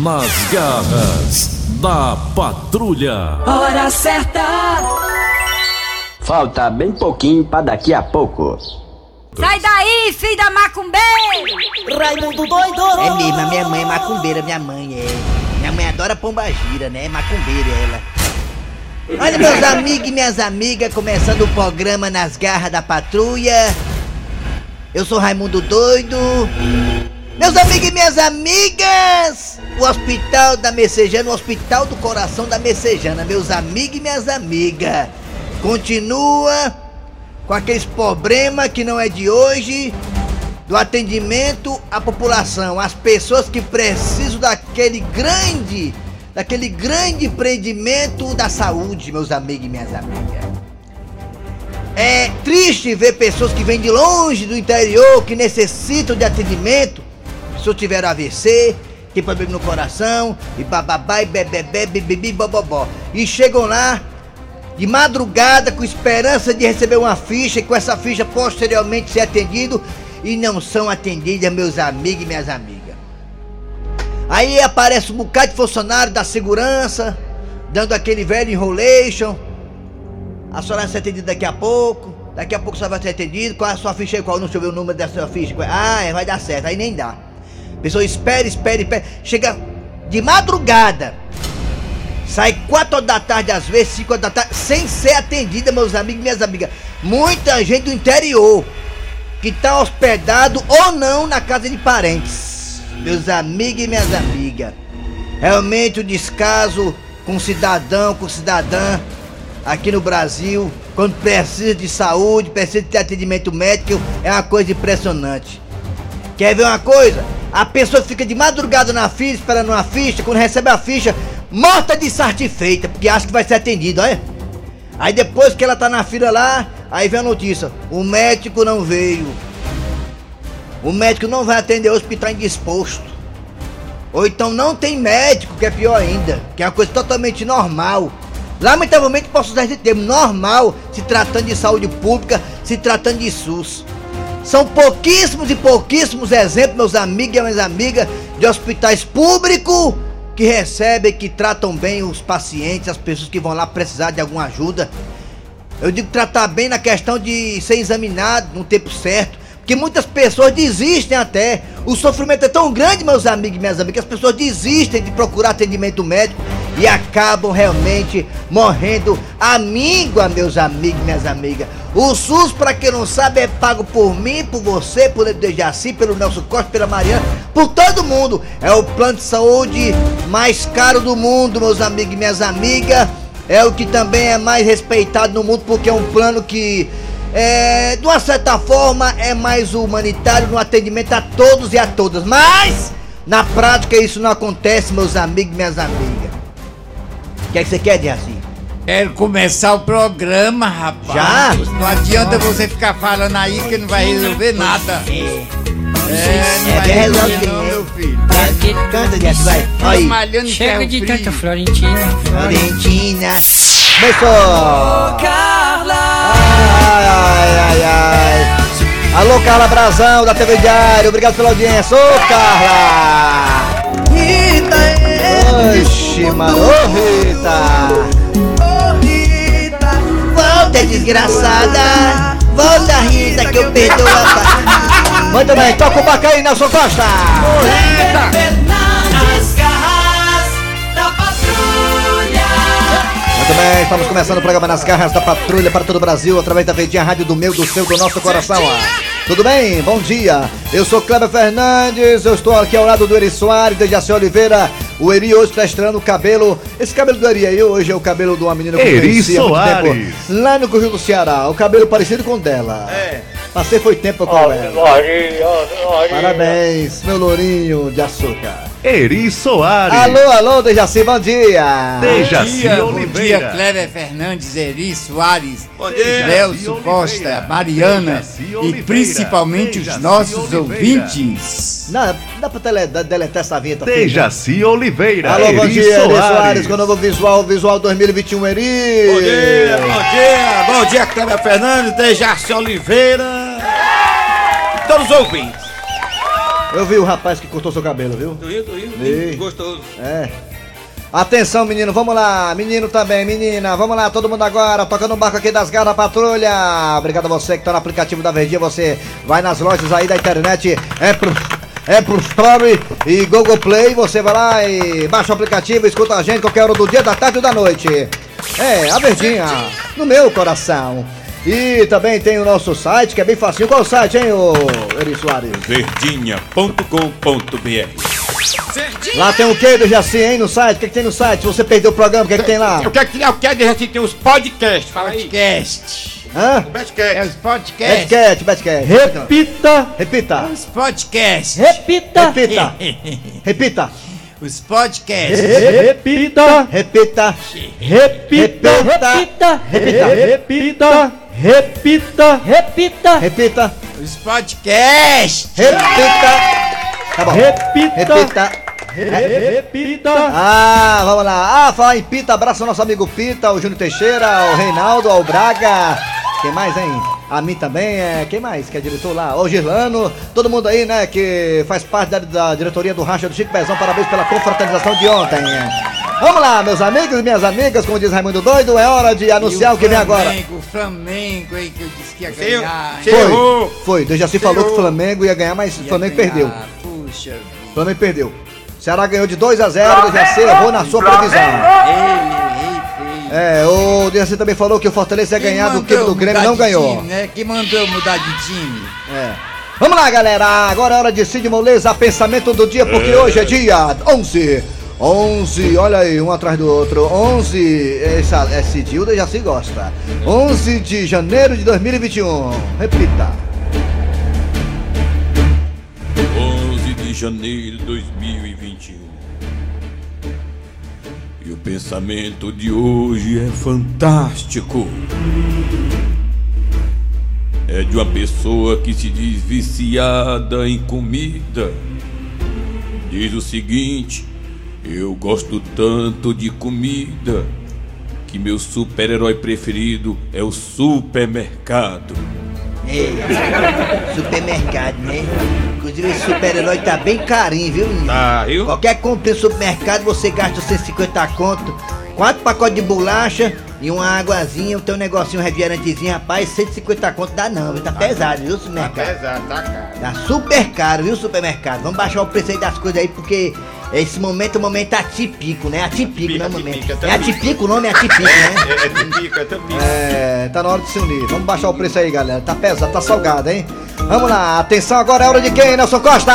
Nas garras da patrulha. Hora certa. Falta bem pouquinho pra daqui a pouco. Sai daí, filho da macumbeira! Raimundo doido. É mesmo, a minha mãe é macumbeira, minha mãe é. Minha mãe adora pomba gira, né? É macumbeira ela. Olha, meus amigos e minhas amigas, começando o programa Nas Garras da Patrulha. Eu sou Raimundo Doido. Meus amigos e minhas amigas, o Hospital da Messejana, o Hospital do Coração da Messejana, meus amigos e minhas amigas, continua com aqueles problemas que não é de hoje, do atendimento à população, às pessoas que precisam daquele grande, daquele grande empreendimento da saúde, meus amigos e minhas amigas. É triste ver pessoas que vêm de longe do interior, que necessitam de atendimento, pessoas tiveram AVC, tem problema no coração, e bababá, e bebebé, bibibi, bobobó. E chegam lá de madrugada com esperança de receber uma ficha e com essa ficha posteriormente ser atendido e não são atendidas, meus amigos e minhas amigas. Aí aparece um bocado de funcionário da segurança, dando aquele velho enrolation. A senhora vai ser atendida daqui a pouco. Daqui a pouco senhora vai ser atendida. Qual é a sua ficha aí? Qual? Não deixa eu ver o número da sua ficha. Ah, é, vai dar certo. Aí nem dá. Pessoa espera, espera, espera. Chega de madrugada. Sai 4 horas da tarde, às vezes 5 horas da tarde, sem ser atendida, meus amigos e minhas amigas. Muita gente do interior que tá hospedado ou não na casa de parentes. Meus amigos e minhas amigas. Realmente o descaso com cidadão, com cidadã aqui no Brasil, quando precisa de saúde, precisa de atendimento médico, é uma coisa impressionante. Quer ver uma coisa? A pessoa fica de madrugada na fila, esperando uma ficha, quando recebe a ficha, morta de satisfeita, porque acha que vai ser atendida, olha. Aí depois que ela tá na fila lá, aí vem a notícia: o médico não veio. O médico não vai atender hoje porque tá indisposto. Ou então não tem médico, que é pior ainda, que é uma coisa totalmente normal. Lamentavelmente posso usar esse termo, normal, se tratando de saúde pública, se tratando de SUS. São pouquíssimos e pouquíssimos exemplos, meus amigos e minhas amigas, de hospitais públicos que recebem, que tratam bem os pacientes, as pessoas que vão lá precisar de alguma ajuda. Eu digo tratar bem na questão de ser examinado no tempo certo, porque muitas pessoas desistem até. O sofrimento é tão grande, meus amigos e minhas amigas, que as pessoas desistem de procurar atendimento médico e acabam realmente morrendo a míngua, meus amigos e minhas amigas. O SUS, para quem não sabe, é pago por mim, por você, por Dejaci, pelo Nelson Costa, pela Mariana, por todo mundo. É o plano de saúde mais caro do mundo, meus amigos e minhas amigas. É o que também é mais respeitado no mundo, porque é um plano que, é, de uma certa forma, é mais humanitário no atendimento a todos e a todas. Mas, na prática, isso não acontece, meus amigos e minhas amigas. O que é que você quer, Dejaci? Quero começar o programa, rapaz. Já? Não adianta você ficar falando aí que não vai resolver nada. É, não É resolvido, não, né? meu filho. Canta, Dejaci, vai. Aí. Chega de tanta Florentina. Florentina. Começou! Carla. Ai, ai, ai. Alô, Carla Brazão, da TV Diário. Obrigado pela audiência. Ô, Carla! Rita, é. Oxi, mano. Ô, Rita! Ô, Rita. Volta, desgraçada! Volta, Rita, que eu perdoo a... Muito bem, toca o baca aí, Nelson Costa! Nas Muito bem, estamos começando o programa Nas Garras da Patrulha para todo o Brasil, através da Verdinha Rádio do meu, do seu, do nosso coração. Tudo bem? Bom dia. Eu sou Kleber Fernandes, eu estou aqui ao lado do Eri Soares, de Jaci Oliveira. O Eri hoje está estreando o cabelo. Esse cabelo do Eri aí hoje é o cabelo de uma menina que eu Eri muito Soares. tempo, lá no Rio do Ceará. O cabelo parecido com o dela. É. Passei foi tempo com ela. Parabéns, meu lourinho de açúcar. Eri Soares. Alô, alô, Dejaci, bom dia. Dejaci Bom dia, bom Oliveira. dia, Cléber Fernandes, Eri Soares, dia. Nelson Costa. Mariana Dejaci e Oliveira. principalmente os Dejaci nossos Oliveira. ouvintes. Não, dá pra tele, deletar essa vinheta. filho? Dejaci Oliveira. Alô, bom Eri dia, Eri Soares. Soares, com o novo visual, visual 2021, Eri. Bom dia, bom dia, bom dia, Cléber Fernandes, Dejaci Oliveira. Todos os ouvintes. Eu vi o rapaz que cortou seu cabelo, viu? Tô rindo, tô rindo. Ei. Gostoso. É. Atenção, menino, vamos lá. Menino também, menina. Vamos lá, todo mundo agora. Tocando o barco aqui das garras da patrulha. Obrigado a você que tá no aplicativo da Verdinha. Você vai nas lojas aí da internet. É pro. É pro Store e Google Play. Você vai lá e baixa o aplicativo, escuta a gente qualquer hora do dia, da tarde ou da noite. É, a Verdinha, no meu coração. E também tem o nosso site, que é bem facinho. Qual o site, hein, ô Eri Soares? Verdinha.com.br Lá tem o que do Jaci, hein, no site? O que, que tem no site? Se você perdeu o programa, o que, que tem lá? Eu quero que o que a gente tem os podcasts. Fala aí. Podcast. Hã? É os podcasts. Repita. Repita. Os podcasts. Repita. Repita. Repita. Os podcasts. Repita. Repita. Repita. Repita. Repita. Repita. Repita. Repita. Repita. Os podcasts. Repita. Tá bom. Repita. Repita. Repita. Ah, vamos lá. Ah, falar em Pita, abraço ao nosso amigo Pita, o Júnior Teixeira, o Reinaldo, ao Braga. Quem mais, hein? A mim também, é. Quem mais que é diretor lá? O Girlano, todo mundo aí, né, que faz parte da, da diretoria do Racha do Chico Pezão. Parabéns pela confraternização de ontem. Vamos lá, meus amigos e minhas amigas, como diz Raimundo Doido, é hora de anunciar o que vem agora. Flamengo, O Flamengo aí que eu disse que ia ganhar. você- hein? errou. Foi, foi. Deus já se falou que o Flamengo ia ganhar, mas o Flamengo ganhar. perdeu. Puxa vida. O Flamengo perdeu. Ceará ganhou de 2 a 0 o Jaci errou na sua previsão. Ei, ei, ei. É, o Jaci também falou que o Fortaleza ia ganhar do time do Grêmio, não ganhou. time, né? Quem mandou mudar de time? É. Vamos lá, galera. Agora é hora de Cid Moleza, pensamento do dia, porque hoje é dia 11. 11, olha aí, um atrás do outro. 11, essa, esse Dilda já se gosta. 11 de janeiro de 2021. Repita. 11 de janeiro de 2021. E o pensamento de hoje é fantástico. É de uma pessoa que se diz viciada em comida. Diz o seguinte: Eu gosto tanto de comida que meu super-herói preferido é o supermercado. É, supermercado, né? Inclusive esse super-herói tá bem carinho, viu? Tá, viu? Qualquer compra em supermercado você gasta 150 conto, quatro pacotes de bolacha e uma águazinha, o teu negocinho refrigerantezinho, rapaz, 150 conto dá não, viu? Tá pesado, viu, supermercado? Pesado, tá caro. Tá super caro, viu, supermercado? Vamos baixar o preço aí das coisas aí, porque esse momento é um momento atípico, né? Atípico, né, momento? É atípico o nome, é atípico, né? É, é tipico, é. É, tá na hora de se unir. Vamos baixar o preço aí, galera. Tá pesado, tá salgado, hein? Vamos lá, atenção agora é hora de quem, Nelson Costa?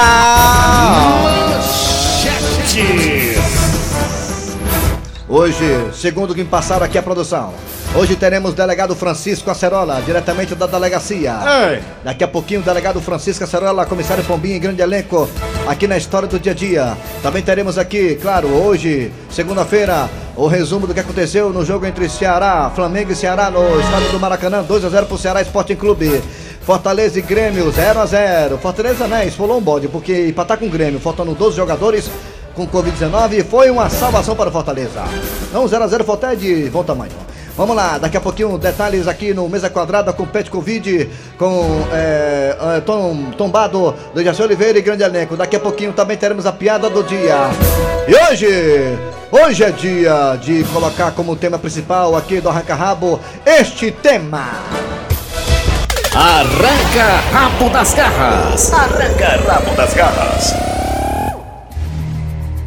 Hoje, segundo o que me passaram aqui a produção, hoje teremos o delegado Francisco Acerola, diretamente da delegacia. Ei. Daqui a pouquinho, o delegado Francisco Acerola, comissário Pombinho em grande elenco, aqui na história do dia a dia. Também teremos aqui, claro, hoje, segunda-feira, o resumo do que aconteceu no jogo entre Ceará, Flamengo e Ceará no estádio do Maracanã, 2 a 0 pro Ceará Sporting Clube. Fortaleza e Grêmio, 0 a 0 Fortaleza, né, esfolou um bode, porque empatar com o Grêmio, faltando 12 jogadores com Covid-19, foi uma salvação para o Fortaleza. Não, 0 a 0 foi até de bom tamanho. Vamos lá, daqui a pouquinho detalhes aqui no Mesa Quadrada com Pet Covid, com é, Tom, Tombado do Jaci Oliveira e grande elenco. Daqui a pouquinho também teremos a piada do dia. E hoje, hoje é dia de colocar como tema principal aqui do Arranca Rabo este tema. Arranca rabo das garras. Arranca rabo das garras.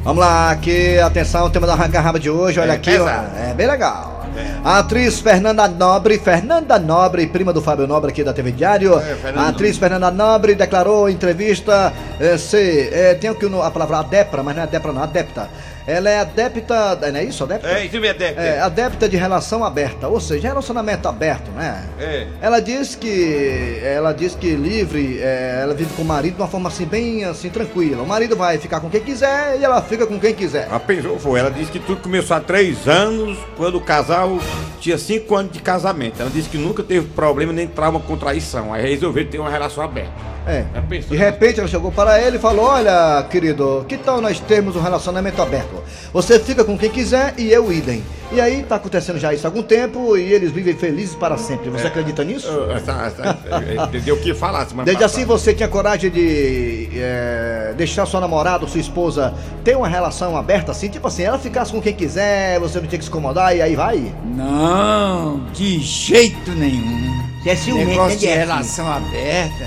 Vamos lá, aqui, atenção, o tema da Arranca Rabo de hoje, olha É aqui, ó, é bem legal. A atriz Fernanda Nobre, Fernanda Nobre, prima do Fábio Nobre aqui da TV Diário. É, a atriz Fernanda Nobre declarou em entrevista eh, ser, eh, tem aqui a palavra adepra, mas não é adepra não, adepta. Ela é adepta, não é isso, adepta? É, isso mesmo, é, É, é. adepta de relação aberta, ou seja, relacionamento aberto, né? É. Ela diz que ela diz que livre, é, ela vive com o marido de uma forma assim bem assim tranquila. O marido vai ficar com quem quiser e ela fica com quem quiser. Ela pensou, foi. Ela disse que tudo começou há três anos, quando o casal tinha cinco anos de casamento. Ela disse que nunca teve problema nem trauma com traição. Aí resolveu ter uma relação aberta. É. Pensou? De repente ela chegou para ele e falou: Olha, querido, que tal nós termos um relacionamento aberto? Você fica com quem quiser e eu idem. E aí tá acontecendo já isso há algum tempo e eles vivem felizes para sempre. Você acredita nisso? Essa- essa- Entendeu o que falar semana Desde passada. assim você tinha coragem de é, deixar sua namorada ou sua esposa ter uma relação aberta assim? Tipo assim, ela ficasse com quem quiser, você não tinha que se incomodar e aí vai? Não, de jeito nenhum. Você é ciumento, Negócio de relação aberta.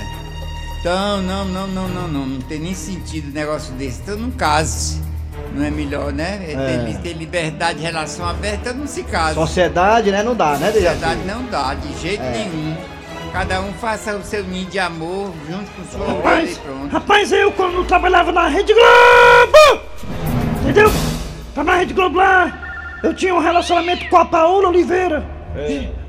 Então, não, não, não, não, não. Não tem nem sentido um negócio desse. Então, não case. Não é melhor, né? É É. Ter, ter liberdade de relação aberta, não se casa. Sociedade, né? Não dá, né, Dejaci? Sociedade não dá, de jeito É. nenhum. Cada um faça o seu ninho de amor junto com sua mulher e pronto. Rapaz, eu quando trabalhava na Rede Globo, entendeu? Tava na Rede Globo lá, eu tinha um relacionamento com a Paola Oliveira.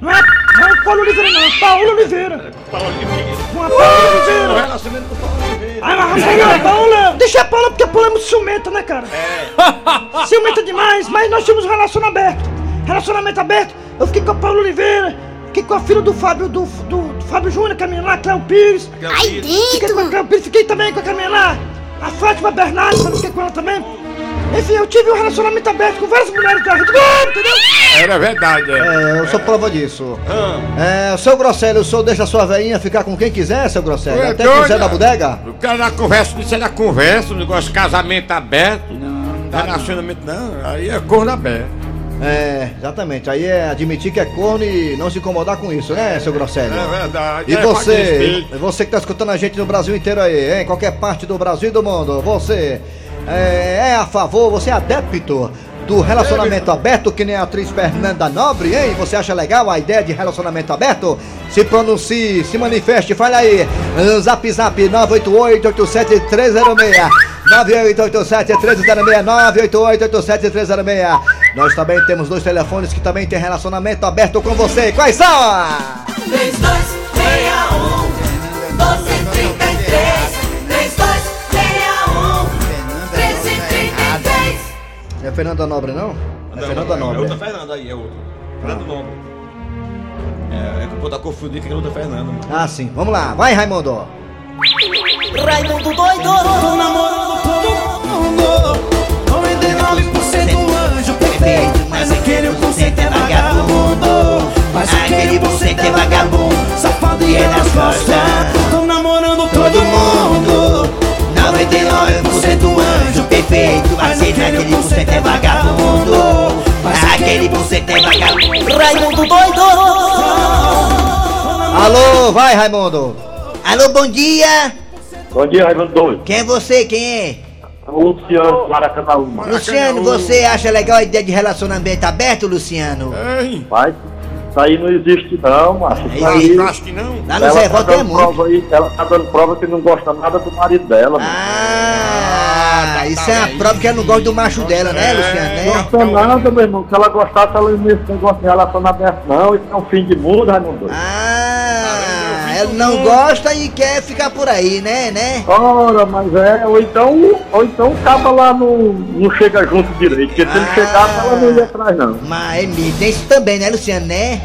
Não é, não é Paola Oliveira não, é Paola Oliveira. Com a Paola Oliveira. Relacionamento com o Paulo Oliveira. Aí mas a Paola, deixa a Paola porque a Paola é muito ciumenta, né, cara? É. ciumenta demais, mas nós tínhamos um relacionamento aberto. Relacionamento aberto, eu fiquei com a Paola Oliveira, fiquei com a filha do Fábio, do, do, do Fábio Júnior, que é a menina lá, Cléo Pires. Ai, Fiquei com a Cléo Pires, fiquei também com a Camila lá, a Fátima Bernardes, fiquei com ela também. Enfim, eu tive um relacionamento aberto com várias mulheres da Rede Globo, entendeu? Era verdade, é. É, eu sou prova disso. É, seu Grosselio, o senhor deixa a sua veinha ficar com quem quiser, seu Grosselio? Ué, Até com o Zé da bodega? O cara da conversa, isso é da conversa, o negócio de casamento aberto. Não, não. Relacionamento não, aí é corno aberto. É, exatamente. Aí é admitir que é corno e não se incomodar com isso, né, seu Grosselio? É verdade. E é você, você que tá escutando a gente no Brasil inteiro aí, hein? em qualquer parte do Brasil e do mundo, você é, é a favor, você é adepto do relacionamento aberto, que nem a atriz Fernanda Nobre, hein? Você acha legal a ideia de relacionamento aberto? Se pronuncie, se manifeste, fale aí. Zap Zap 988-87306. 988-87306. 988-87306. Nós também temos dois telefones que também tem relacionamento aberto com você. Quais são? 3261 Fernanda Nobre, não? É Fernanda É Nobre. outra Fernanda aí, é outra. Fernando Nobre. É, é que o povo tá confundindo que é outra Fernanda. Ah, sim. Vamos lá. Vai, Raimundo. Raimundo doido Tô namorando todo mundo 99% anjo perfeito Mas aquele 1% é vagabundo Mas aquele 1% é vagabundo Safado e é nas costas Tô namorando todo mundo 99% anjo perfeito Mas aquele 1% é aquele 1% vagabundo Raimundo doido Alô, vai, Raimundo. Alô, bom dia! Bom dia, Raimundo Doido. Quem é você? Quem é? Luciano Maracanãuma. Luciano, você acha legal a ideia de relacionamento aberto, Luciano? Mas isso aí não existe não, macho. Isso Aí- acho que não. Lá no ela Zé tá Volta é dando muito. prova aí, ela tá dando prova que não gosta nada do marido dela, mano. Ah, isso é uma prova que ela não gosta do macho dela, né, Luciano? Não Né? gosta nada, meu irmão. Se ela gostasse, ela não ia esse negócio de relação aberto, não. Isso é um fim de mundo, Raimundo Doido. Ah, ela não gosta e quer ficar por aí, né, né? Ora, mas é, ou então, ou então o caba lá não, não chega junto direito, porque se ele Ah. chegasse, ela não ia atrás, não. Mas é mesmo, tem isso também, né, Luciano, né?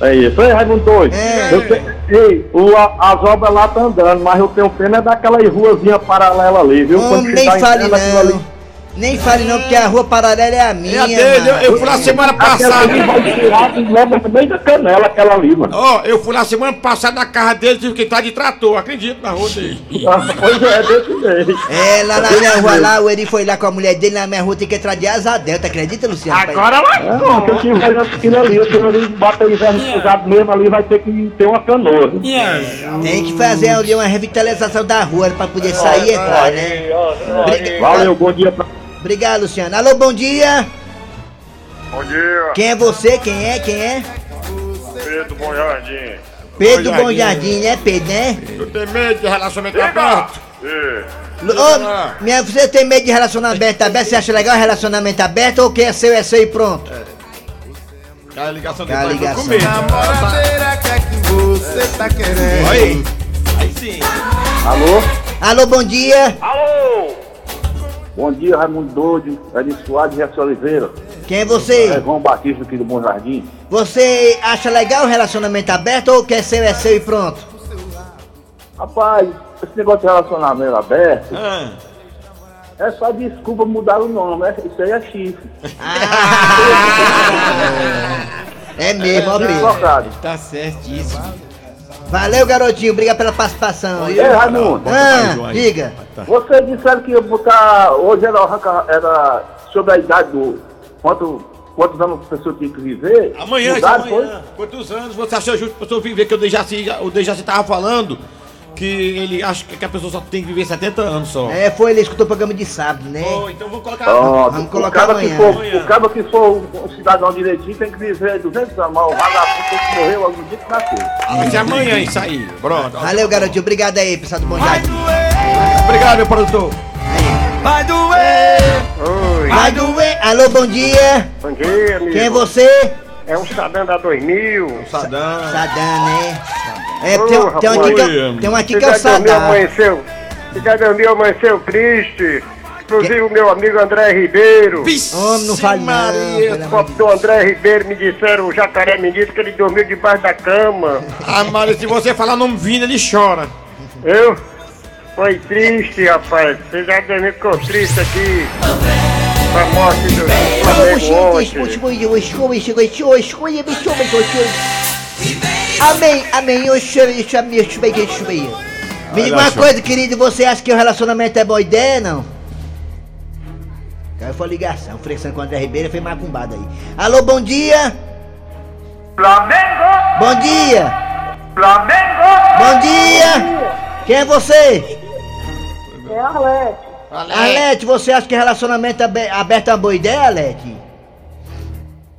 É isso. Ei, Raimundo Doido. É. Eu Ei, o, a- as obras lá tá andando, mas eu tenho pena é daquela ruazinha paralela ali, viu? Hum, nem chegar em fale cima daquilo ali- não. Nem fale não, porque a rua paralela é a minha, É a dele, eu, mano. eu fui lá semana passada. ali vai tirar e leva no meio da canela, aquela ali, mano. Ó, eu fui lá semana passada na casa dele, tive que estar de trator, acredito na rua dele. Ah, Pois é, desse jeito. É, lá na minha rua lá, o Eri foi lá com a mulher dele, na minha rua tem que entrar de asa delta, acredita, Luciano? Agora É, não, que ir olhando aquilo ali, aquilo ali bota o inverno pesado mesmo ali, vai ter que ter uma canoa. viu? Tem que fazer ali uma revitalização da rua pra poder sair e entrar, né? Valeu, bom dia pra Obrigado, Luciano. Alô, bom dia. Bom dia, Quem é você? Quem é? Quem é? Pedro Bom Jardim. Pedro Bom Jardim. Né, Pedro, né? Eu tenho medo de relacionamento aberto. Ô, minha, você tem medo de relacionamento aberto? Você acha legal relacionamento aberto ou quem é seu é seu e pronto? A ligação Qual a dele ligação? com medo. Namoradeira, que é que você tá querendo? Aí. Aí sim. Alô? Alô, bom dia. Bom dia, Raimundo Doido, Eri Soares e Oliveira. Quem é É você? João Batista aqui do Bom Jardim. Você acha legal o relacionamento aberto ou quer seu é seu e pronto? Rapaz, esse negócio de relacionamento aberto Ah, é só desculpa mudar o nome, é, isso aí é chifre. É mesmo, Pedro. colocado. Tá certíssimo. Valeu, garotinho. Obrigado pela participação. Ei, Raimundo. Ah, diga. Vocês disseram que ia botar. Hoje era, era sobre a idade do. Quanto, quantos anos a pessoa tinha que viver? Amanhã, Mudaram, amanhã. Quantos anos você achou justo pra pessoa viver? Que o Dejaci, o Dejaci tava falando que ele acha que a pessoa só tem que viver 70 anos só. É, foi, ele escutou o programa de sábado, né? Oh, então vamos colocar. Pronto. Vamos o colocar cara que amanhã. for, Amanhã. o cara que for um cidadão direitinho tem que viver 200 anos, mas o vagabundo tem que morrer logo no dia que nasceu. Ser amanhã isso aí. Pronto. Valeu, garotinho. Obrigado aí, pessoal do Bom Jardim. Obrigado, meu produtor. Vai doer! Oi. Vai doer. Alô, bom dia. Bom dia, amigo. Quem é você? É um Saddam da 2000. Sadam. Sadam, né? É, tem, um- tem um aqui que é, tem um aqui que é o meu Sadam. amanheceu. Amanheceu triste. Inclusive o meu amigo André Ribeiro. Homem, não fale não. Maria. pelo O de do André Ribeiro me disseram, o jacaré me disse que ele dormiu debaixo da cama. Ah, Maria, se você falar nome Vina, ele chora. Eu? Foi triste, rapaz. Você já dormiu ficou triste aqui. A morte do. Amém, amém. Eu chorei, chorei, eu chorei. Me diga uma coisa, querido, você acha que o relacionamento é boa ideia, não? Caiu foi ligação, flexão com o André Ribeiro foi macumbado aí. Alô, bom dia! Flamengo! Bom dia! Flamengo! Bom dia! Quem é você? É Arlete. Alete, você acha que relacionamento abe- aberto é uma boa ideia, Alete?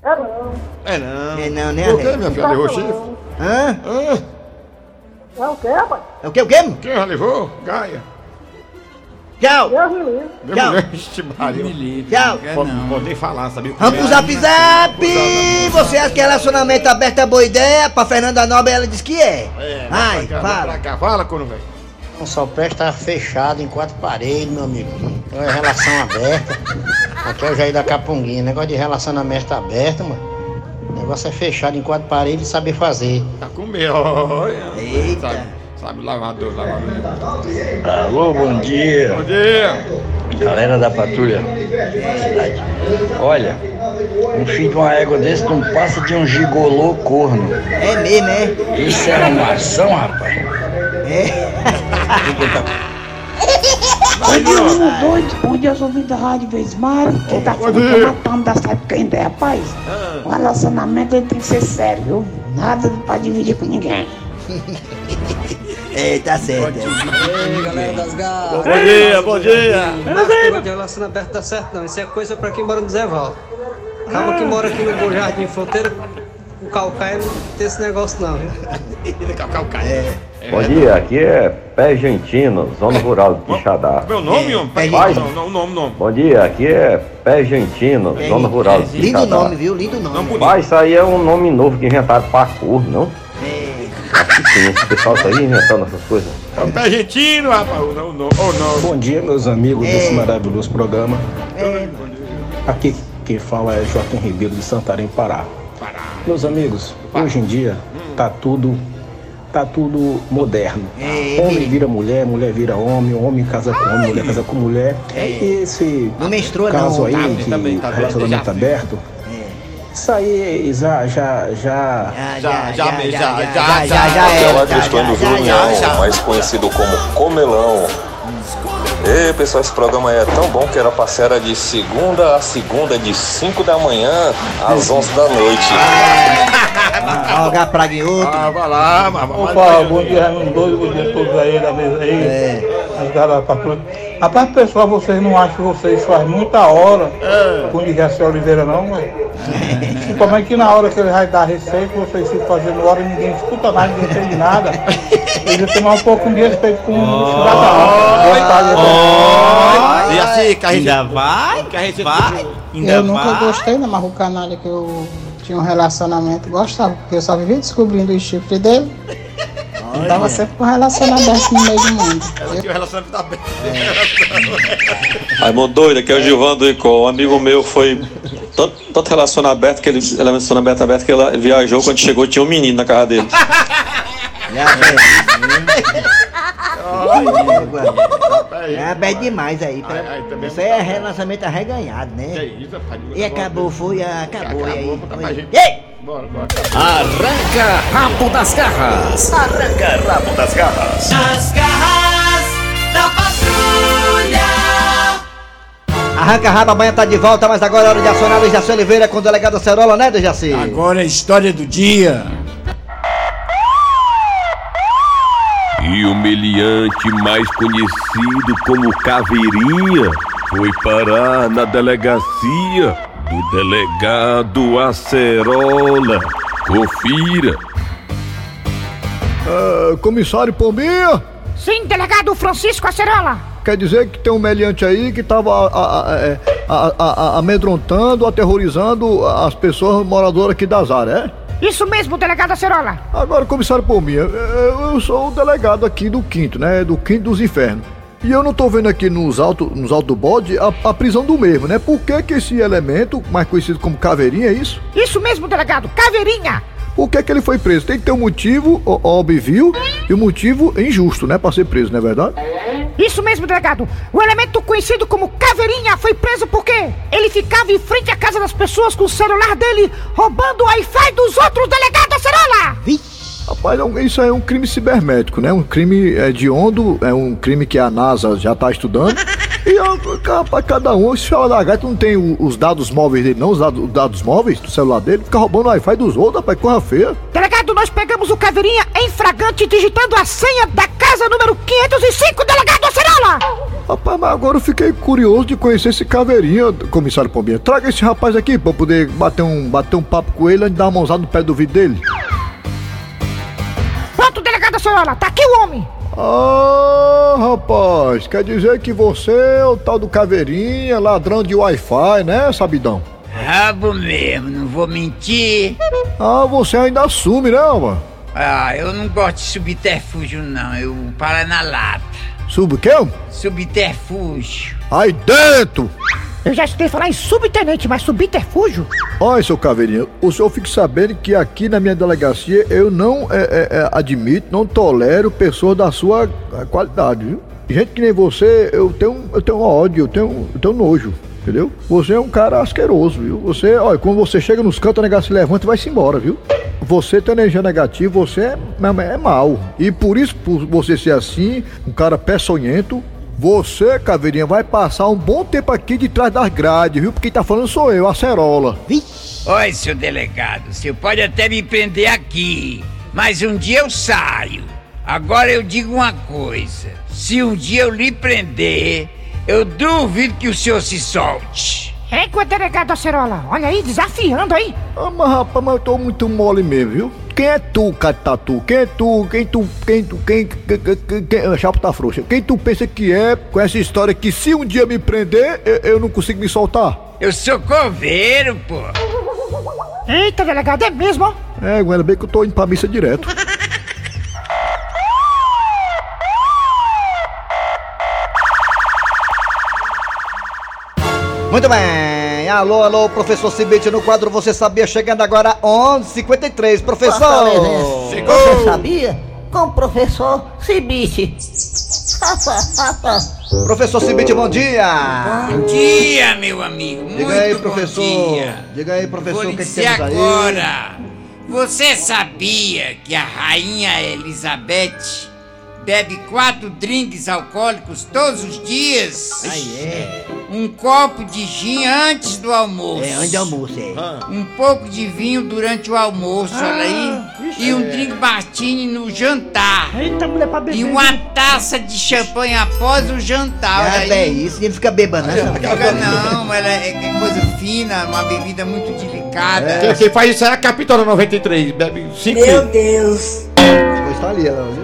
É não. É não. É não, né, Por que, Alete? minha filha? Levou chifre? Hã? Ah, É o quê, rapaz? É o que, o quê? quem já levou? Gaia. Tchau! Deus me livre. Tchau. Ixi, Maria. Me livre. Tchau. não Pode, nem falar, sabia? Vamos pro zap zap! Você acha que relacionamento aberto é boa ideia? Pra Fernanda Nobre ela disse que é. É, Ai, vai fala. pra cá. Fala, quando velho. Só presta fechado em quatro paredes, meu amigo. É relação aberta. Aqui é o Jair da Capunguinha. Negócio de relacionamento aberto, mano. O negócio é fechado em quatro paredes e saber fazer. Tá com medo. Olha. Eita. Sabe, sabe lavador, lavador. Alô, bom dia, Bom dia. galera da patrulha. Cidade. Olha, um filho de uma égua desse não passa de um gigolô corno. É mesmo, é? Isso é uma ação, rapaz. É. Bom dia, menino doido. Bom dia, sou ouvindo da Rádio Vesmari. Quem tá falando que eu matando da sabe quem é, rapaz? O relacionamento ele tem que ser sério, viu? Nada pra dividir com ninguém. É, tá certo. Ei, galera das garras. Bom dia, bom dia. Não, de relacionamento aberto dá certo não. Isso é coisa pra quem mora no Zé Val. Acaba que mora aqui no Bom Jardim Fronteira, o Calcaia não tem esse negócio não, viu? É. Bom dia, aqui é Pé Argentino, Zona Rural de Quixadá. Meu nome, homem? É, Pai, é, não, não, nome, nome. Bom dia, aqui é Pé Argentino, É, Zona Rural de Lindo Quixadá. nome, viu? Lindo nome. Mas isso aí é um nome novo que inventaram pra cor, não? É. Sim, esse pessoal tá aí inventando essas coisas. É o pé argentino, rapaz. Ou não, não, ou não. Bom dia, meus amigos É. desse maravilhoso programa. É, Aqui quem fala é Joaquim Ribeiro de Santarém, Pará. Meus amigos, hoje em dia tá tudo tá tudo moderno. É, homem vira mulher, mulher vira homem, homem casa com homem, mulher casa com mulher. É. E esse Não caso não. aí, Tá, que também, tá relacionamento já- aberto, isso aí já, já, já, Já, Já, já, já, já, já, já, já, já, Aquela é, já, questão do já, já, Junião, já. mais conhecido como Comelão. Ei, pessoal, esse programa é tão bom que era era de segunda a segunda, de 5 da manhã às 11 da noite. H praga em outro. Ah, vai lá, mas Opa, bom dia, Raimundo Doido, bom dia a todos aí da mesa aí. É. As garas da patrulha. Rapaz, pessoal, vocês não acham que vocês fazem muita hora com o Dirceu Oliveira, não, mas. Principalmente que na hora que ele vai dar receita, vocês ficam fazendo hora e ninguém escuta nada, ninguém entende nada. Eles tomar um pouco de respeito com o cidadão. Boa tarde, E assim, que a gente... Ainda vai? Que a gente... Vai? Ainda Eu nunca vai? gostei, não, mas o canalha que eu tinha um relacionamento gostava, porque eu só vivia descobrindo o chifre dele. Eu tava sempre com relacionamento no meio do mundo. Ela tinha um relacionamento tá bem. Raimundo doido, aqui é o Gilvan do Icó. Um amigo meu foi tanto, tanto relacionamento aberto que ele relacionamento aberto que ele viajou quando chegou tinha um menino na casa dele. Já, velho. É bem demais aí. Pra... Isso aí é relacionamento arreganhado, né? E acabou, foi, ah, acabou. e aí, foi. Ei! Arranca rabo das garras. Arranca rabo das garras. As garras da patrulha. Arranca rabo, amanhã tá de volta, mas agora é hora de acionar o Dejaci Oliveira com o delegado Acerola, né, Dejaci? Agora é a história do dia. E o meliante mais conhecido como Caveirinha foi parar na delegacia do delegado Acerola. Confira. Ah, comissário Pombinha, Sim, delegado Francisco Acerola. quer dizer que tem um meliante aí que tava a- a- é, a- a- a- amedrontando, aterrorizando as pessoas moradoras aqui das áreas, é? Isso mesmo, delegado Acerola. Agora, comissário Pombinha, eu, eu sou o delegado aqui do quinto, né? Do quinto dos infernos. E eu não tô vendo aqui nos altos nos alto do bode a, a prisão do mesmo, né? Por que, que esse elemento, mais conhecido como caveirinha, é isso? Isso mesmo, delegado, Caveirinha. Por que, que ele foi preso? Tem que ter um motivo ó- óbvio e um motivo injusto, né? Pra ser preso, não é verdade? Isso mesmo, delegado. O elemento conhecido como Caveirinha foi preso porque ele ficava em frente à casa das pessoas com o celular dele, roubando o Wi-Fi dos outros, delegado Acerola. Rapaz, é isso é um crime cibernético, né? Um crime é, de ondo, é um crime que a NASA já tá estudando. E ó, rapaz, cada um, esse fala da gata não tem os dados móveis dele, não, os dados, os dados móveis do celular dele, fica roubando o Wi-Fi dos outros, rapaz, corra feia. Delegado, nós pegamos o Caveirinha em flagrante digitando a senha da casa número 505, delegado Acerola. Rapaz, mas agora eu fiquei curioso de conhecer esse caveirinha, comissário Pombinha. Traga esse rapaz aqui pra eu poder bater um, bater um papo com ele antes de dar uma mãozada no pé do vidro dele. Pronto, delegado Acerola, tá aqui o homem. Ah, rapaz, quer dizer que você é o tal do caveirinha, ladrão de Wi-Fi, né, sabidão? Rabo mesmo, não vou mentir. Ah, você ainda assume, né, mano? Ah, eu não gosto de subterfúgio, não. Eu paro na lata. Sub o quê? Subterfúgio. Aí dentro! Eu já escutei falar em subtenente, mas subterfúgio? Olha, seu caveirinha, o senhor fique sabendo que aqui na minha delegacia eu não é, é, é, admito, não tolero pessoas da sua eh, qualidade, viu? Gente que nem você, eu tenho, eu tenho ódio, eu tenho, eu tenho nojo, entendeu? Você é um cara asqueroso, viu? Você, olha, quando você chega nos cantos, o negócio se levanta e vai-se embora, viu? Você tem energia negativa, você é, é, é mal. E por isso, por você ser assim, um cara peçonhento, você, Caveirinha, vai passar um bom tempo aqui de trás das grades, viu? Porque quem tá falando sou eu, a Cerola. Oi, seu delegado, o senhor pode até me prender aqui, mas um dia eu saio. Agora eu digo uma coisa: se um dia eu lhe prender, eu duvido que o senhor se solte. É com o delegado Acerola. Olha aí, desafiando aí. Ah, mas rapaz, mas eu tô muito mole mesmo, viu? Quem é tu, Catatu? Quem é tu? Quem tu? Quem tu? Quem. quem, quem, quem, quem a chapa tá frouxa. Quem tu pensa que é com essa história que se um dia me prender, eu, eu não consigo me soltar? Eu sou coveiro, pô. Eita, delegado, é mesmo, ó. É, ainda bem que eu tô indo pra missa direto. Muito bem. Alô, alô, professor Cibite no quadro Você Sabia, chegando agora 11h53. Professor! Fortalezense. Você sabia? Com o professor Cibite. Professor Cibite, bom dia! Bom dia, meu amigo. Muito Diga aí, bom professor. dia. Diga aí, professor, o que, que dizer temos aí? agora. Você sabia que a rainha Elizabeth bebe quatro drinks alcoólicos todos os dias? Aí é. Um copo de gin antes do almoço. É, onde almoço é? Um pouco de vinho durante o almoço, olha aí. Ah, vixe. E um drink martini no jantar. Eita, mulher pra beber. E uma taça de champanhe após o jantar, olha Ah, aí. é isso, ele fica bebendo, né? Fica não, ela é, é coisa fina, uma bebida muito delicada. Quem, quem faz isso é a Capitona 93, bebe 5 Meu Deus. Pois tá ali, ela, viu?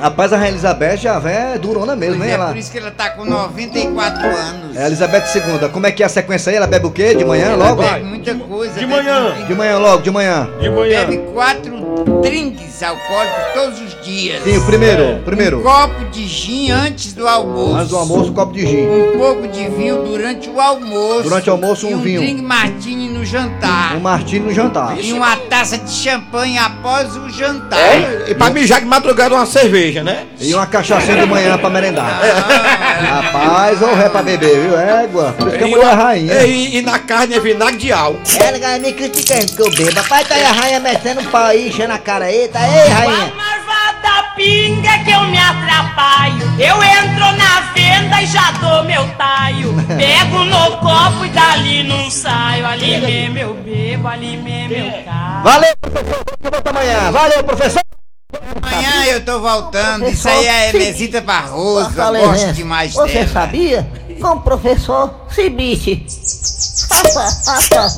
Rapaz, a Rainha Elizabeth já é durona mesmo, Pois hein? é, Ela... por isso que ela tá com 94 anos. É a Elizabeth II. Como é que é a sequência aí? Ela bebe o quê? De manhã, Ela logo? bebe muita coisa. De bebe manhã. muito- De manhã, logo, de manhã. De manhã. Bebe quatro drinks alcoólicos todos os dias. Sim, o primeiro, primeiro. Um copo de gin antes do almoço. Antes do almoço, um copo de gin. Um pouco de vinho durante o almoço. Durante o almoço, e um um vinho. drink martini no jantar. Um martini no jantar. E uma taça de champanhe após o jantar. E pra mijar de madrugada uma cerveja. Cerveja, né? E uma cachaçinha de manhã pra merendar. Rapaz, ou ré pra beber, viu? Égua. Por isso que a mulher é rainha. E, e na carne é vinagre de álcool. Ela galera me criticando que eu bebo. Rapaz, tá aí a rainha metendo um pau aí, enchendo a cara aí. Tá aí, rainha. da pinga que eu me atrapalho. Eu entro na venda e já dou meu taio. Pego no copo e dali não saio. Ali mesmo eu bebo, ali mesmo eu caio. Valeu, professor. Volta amanhã. Valeu, professor. Tô voltando. Isso aí é Mesita Barroso. Eu gosto demais Você dela. sabia? Como professor, se biche.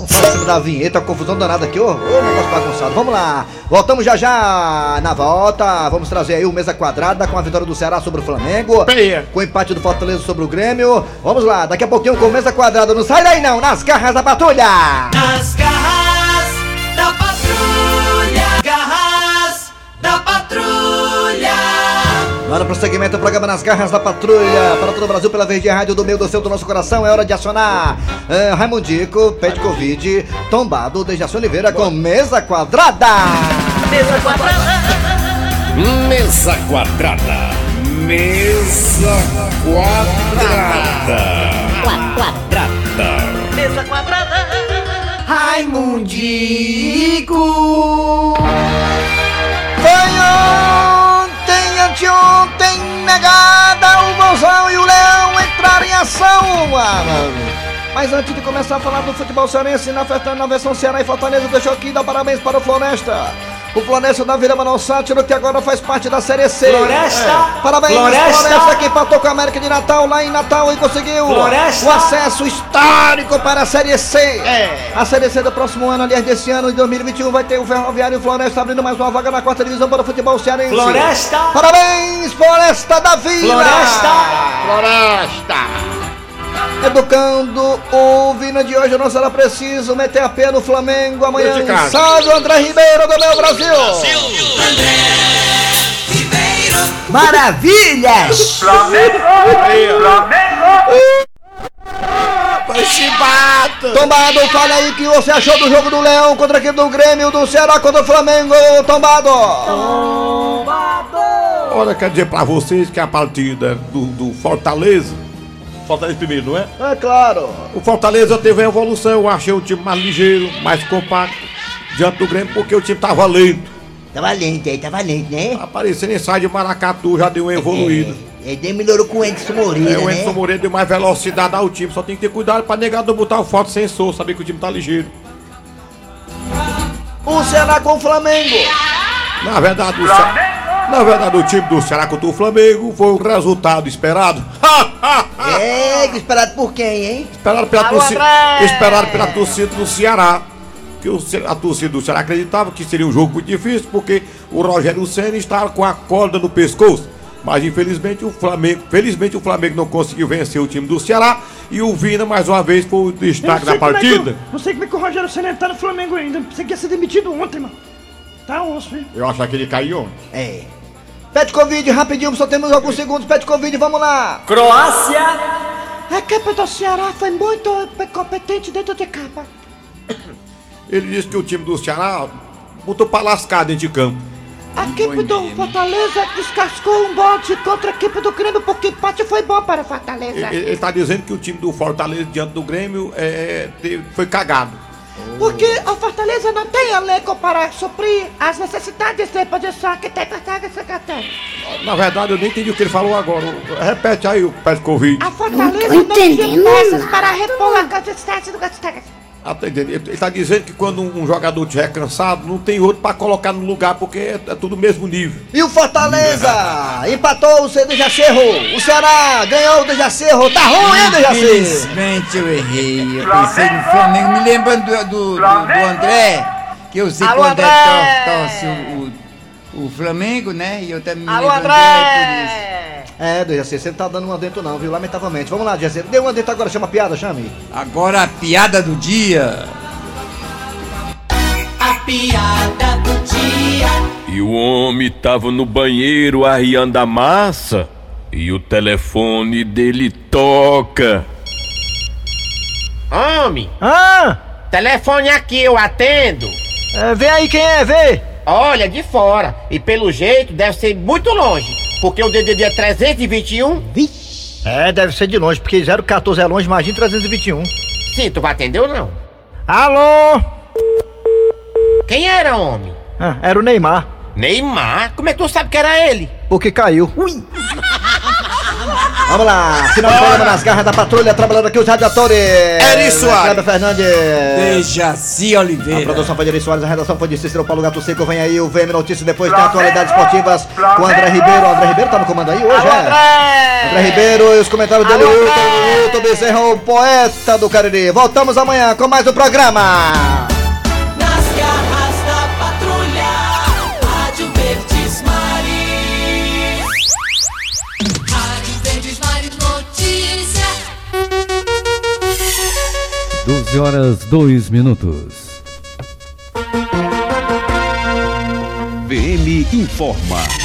Cima da vinheta, confusão danada aqui, ô, ô negócio bagunçado. Vamos lá, voltamos já já na volta. Vamos trazer aí o mesa quadrada com a vitória do Ceará sobre o Flamengo. Com o empate do Fortaleza sobre o Grêmio. Vamos lá, daqui a pouquinho com mesa quadrada. Não sai daí não, nas garras da patrulha. Nas garras da patrulha, Bora pro segmento do programa Nas Garras da Patrulha Para todo o Brasil, pela Verde Rádio do meio do centro do nosso coração É hora de acionar uh, Raimundico, Pede Covid Tombado, Dejaci Oliveira com Mesa Quadrada Mesa quadrada. Mesa quadrada. Mesa quadrada. Quadrada. Mesa quadrada. Raimundico. Ontem, negada O Bolsão e o Leão entraram em ação. Mas antes de começar a falar do futebol cearense na na versão Ceará e Fortaleza, deixa eu aqui dar parabéns para o Floresta. O Floresta da Vila Manuel Sátiro, que agora faz parte da Série C. Floresta! É. Parabéns, Floresta! Floresta, que empatou com a América de Natal lá em Natal e conseguiu Floresta! o acesso histórico para a Série C. É. A Série C do próximo ano, aliás, desse ano, em 2021, vai ter o Ferroviário Floresta abrindo mais uma vaga na quarta divisão para o futebol cearense. Floresta! Parabéns, Floresta da Vila! Floresta! Floresta! Educando o Vina de hoje, não será preciso meter a pé no Flamengo amanhã. Salve André Ribeiro do meu Brasil! Maravilhas! Flamengo! Foi chibata! Tombado, fala aí o que você achou do jogo do Leão contra a equipe do Grêmio, do Ceará contra o Flamengo, Tombado! Olha, quer dizer pra vocês que a partida do, do Fortaleza. Fortaleza primeiro, não é? É claro! O Fortaleza teve uma evolução, eu achei o time mais ligeiro, mais compacto, diante do Grêmio, porque o time tava lento. Tava lento aí, tava lento, né? Aparecendo em sai de Maracatu, já deu uma evoluída. Ele nem melhorou com o Edson Moreira, É, o né? Edson Moreira deu mais velocidade ao time, só tem que ter cuidado pra negar não botar o foto sensor, saber que o time tá ligeiro. O Ceará com o Flamengo! Na verdade, o Ce- na verdade, o time do Ceará contra o Flamengo foi o resultado esperado. É, esperado por quem, hein? Esperado pela, Alô, torcida, esperado pela torcida do Ceará. Que o a torcida do Ceará acreditava que seria um jogo muito difícil, porque o Rogério Senna estava com a corda no pescoço. Mas infelizmente o Flamengo, felizmente o Flamengo não conseguiu vencer o time do Ceará e o Vina mais uma vez foi o destaque da é que partida. não sei como é que o Rogério Senna tá no Flamengo ainda. Pensei que ia ser demitido ontem, mano. Tá osso, viu? Eu achava que ele caiu ontem. É. Pet Covid, rapidinho, só temos alguns segundos. Pet Covid, vamos lá! Croácia. A equipe do Ceará foi muito competente dentro de capa. Ele disse que o time do Ceará botou pra lascar dentro de campo. A equipe do Fortaleza descascou um bote contra a equipe do Grêmio porque o empate foi bom para o Fortaleza. Ele, ele tá dizendo que o time do Fortaleza diante do Grêmio é, teve- foi cagado. Porque o Fortaleza não tem elenco para suprir as necessidades de posição que tem Fortaleza que tem. Na verdade, eu nem entendi o que ele falou agora. Repete aí o Pet Covid. A Fortaleza não, tinha entendendo peças para repor a quantidade do Gastegas. Ele está dizendo que quando um, jogador estiver cansado, não tem outro para colocar no lugar, porque é, é tudo o mesmo nível. E o Fortaleza empatou o Dejacerro. O Ceará ganhou o Dejacerro. Tá ruim, hein, Dejaci? Infelizmente eu errei. Eu pensei no Flamengo. Me lembrando do, do, do- do André, que eu sei que Alô, o André, André! tor- torce o, o, o Flamengo, né? E eu também me Alô, lembro do André! É, Dejaci, você não tá dando um adentro não, viu? Lamentavelmente. Vamos lá, Dejaci. Dê um adentro agora, chama a piada, chame. Agora a piada do dia. A piada do dia. E o homem tava no banheiro arriando a massa e o telefone dele toca. Homem, Ah! telefone aqui, eu atendo. É, vê aí quem é, vê. Olha, de fora. E pelo jeito deve ser muito longe. Porque o DDD é 321? É, deve ser de longe, porque 014 é longe, imagina 321. Sim, tu vai atender ou não? Alô? Quem era, homem? Ah, era o Neymar. Neymar? Como é que tu sabe que era ele? Porque caiu. Ui! Vamos lá, final do programa nas garras da patrulha, trabalhando aqui os radiadores. Eri Soares. Kleber Fernandes. Dejaci Oliveira. A produção foi de Eri Soares, a redação foi de Cícero Paulo Gato Seco. Vem aí o VM Notícias, depois tem atualidades esportivas com o André Ribeiro. O André Ribeiro tá no comando aí hoje, é? André Ribeiro e os comentários dele, o Hilton- Hilton Bezerra, o poeta do Cariri. Voltamos amanhã com mais um programa. 12 horas 2 minutos. VM informa.